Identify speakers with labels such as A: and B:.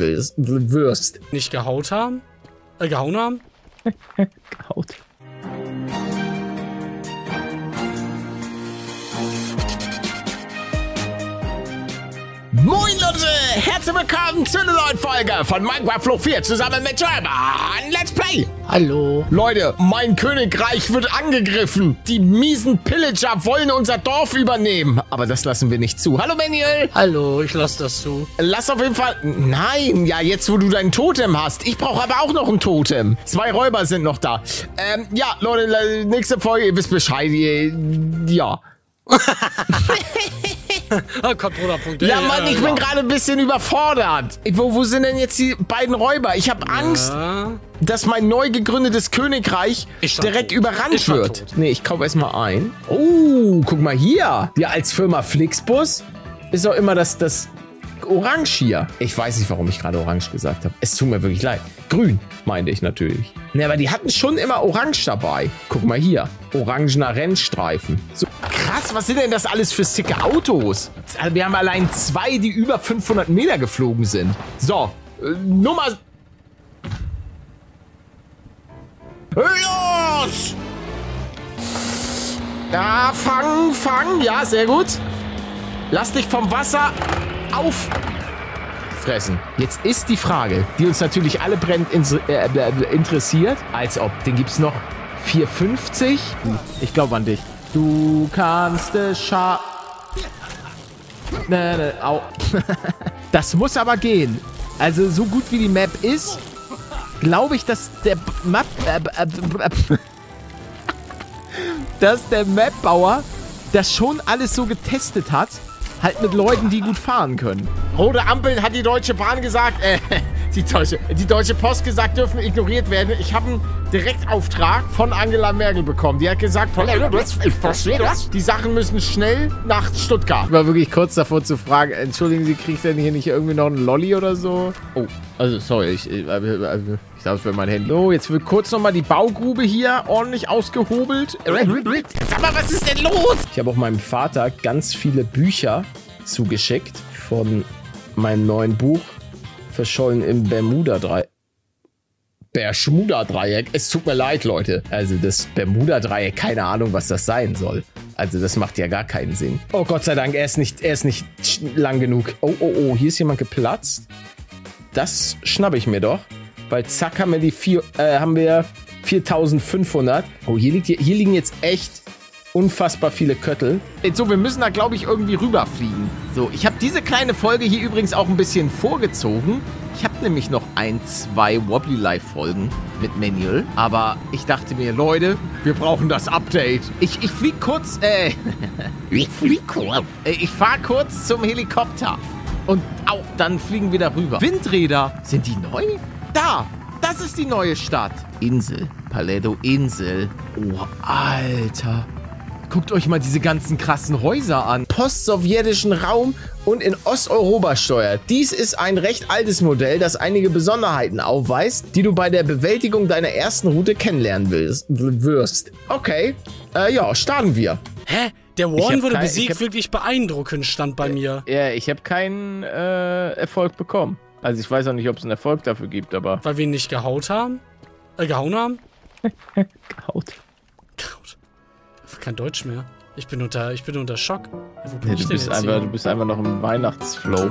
A: willst, wirst.
B: Nicht gehaut haben? Äh, gehauen haben?
A: Gehaut. Leute, herzlich willkommen zu einer neuen Folge von Minecraft Flow 4 zusammen mit German Let's Play.
B: Hallo.
A: Leute, mein Königreich wird angegriffen. Die miesen Pillager wollen unser Dorf übernehmen. Aber das lassen wir nicht zu. Hallo Manuel.
B: Hallo, ich lass das zu.
A: Lass auf jeden Fall... Nein, ja, jetzt wo du dein Totem hast. Ich brauche aber auch noch ein Totem. Zwei Räuber sind noch da. Ähm, ja, Leute, nächste Folge, ihr wisst Bescheid. Ihr, ja.
B: Ah, Controller.de.
A: Ja, Mann, ich bin gerade ein bisschen überfordert. Wo, wo sind denn jetzt die beiden Räuber? Ich habe Angst,
B: Ja.
A: dass mein neu gegründetes Königreich direkt
B: tot.
A: überrannt wird.
B: tot.
A: Nee, ich kaufe erstmal ein. Oh, guck mal hier. Wir als Firma Flixbus ist auch immer das, das Orange hier. Ich weiß nicht, warum ich gerade Orange gesagt habe. Es tut mir wirklich leid. Grün, meinte ich natürlich. Ne, aber die hatten schon immer Orange dabei. Guck mal hier. Orangener Rennstreifen. So krass, was sind denn das alles für sicke Autos? Also wir haben allein zwei, die über 500 Meter geflogen sind. So, äh, Nummer... Los! Ja, fangen, fangen. Ja, sehr gut. Lass dich vom Wasser auffressen. Jetzt ist die Frage, die uns natürlich alle ins, äh, äh, interessiert. Als ob. Den gibt's noch 4,50? Ich glaube an dich. Du kannst es scha... Ne, ne, au. das muss aber gehen. Also so gut wie die Map ist, glaube ich, dass der Map... Äh, äh, äh, dass der Mapbauer das schon alles so getestet hat, halt mit Leuten, die gut fahren können. Rote Ampeln hat die Deutsche Bahn gesagt, äh, die Deutsche, die Deutsche Post gesagt, dürfen ignoriert werden. Ich habe einen Direktauftrag von Angela Merkel bekommen. Die hat gesagt, ich verstehe das. Die Sachen müssen schnell nach Stuttgart. Ich war wirklich kurz davor zu fragen, entschuldigen Sie, kriegt denn hier nicht irgendwie noch einen Lolli oder so? Oh, also sorry, ich, ich, ich glaube, es wäre mein Handy. So, jetzt wird kurz nochmal die Baugrube hier ordentlich ausgehobelt. Sag mal, was ist denn los? Ich habe auch meinem Vater ganz viele Bücher zugeschickt von meinem neuen Buch Verschollen im Bermuda-Dreieck. Bermuda-Dreieck. Es tut mir leid, Leute. Also das Bermuda-Dreieck, keine Ahnung, was das sein soll. Also das macht ja gar keinen Sinn. Oh Gott sei Dank, er ist nicht, er ist nicht lang genug. Oh, oh, oh, hier ist jemand geplatzt. Das schnappe ich mir doch. Weil zack haben wir die vier, äh, haben wir 4500. Oh, hier, liegt, hier, hier liegen jetzt echt unfassbar viele Köttel. So, wir müssen da, glaube ich, irgendwie rüberfliegen. So, ich habe diese kleine Folge hier übrigens auch ein bisschen vorgezogen. Ich habe nämlich noch ein, zwei Wobbly Life Folgen mit Manual. Aber ich dachte mir, Leute, wir brauchen das Update. Ich, ich flieg kurz, äh, ich flieg kurz. Äh, ich fahr kurz zum Helikopter. Und au, dann fliegen wir da rüber. Windräder, sind die neu? Da, das ist die neue Stadt. Insel, Paledo Insel. Oh, Alter. Guckt euch mal diese ganzen krassen Häuser an. Postsowjetischen Raum und in Osteuropa steuert. Dies ist ein recht altes Modell, das einige Besonderheiten aufweist, die du bei der Bewältigung deiner ersten Route kennenlernen willst, wirst. Okay, äh, ja, starten wir.
B: Hä? Der Warren wurde
A: kein-
B: besiegt,
A: hab-
B: wirklich beeindruckend, stand bei mir.
A: Ja, ich habe keinen äh, Erfolg bekommen. Also ich weiß auch nicht, ob es einen Erfolg dafür gibt, aber...
B: Weil wir ihn nicht gehaut haben? Äh, gehauen haben? Gehaut. Kein Deutsch mehr. Ich bin unter, ich bin unter Schock. Wo bin
A: Ja,
B: ich
A: du,
B: denn
A: bist
B: jetzt
A: einfach,
B: hier?
A: du bist einfach noch im Weihnachtsflow.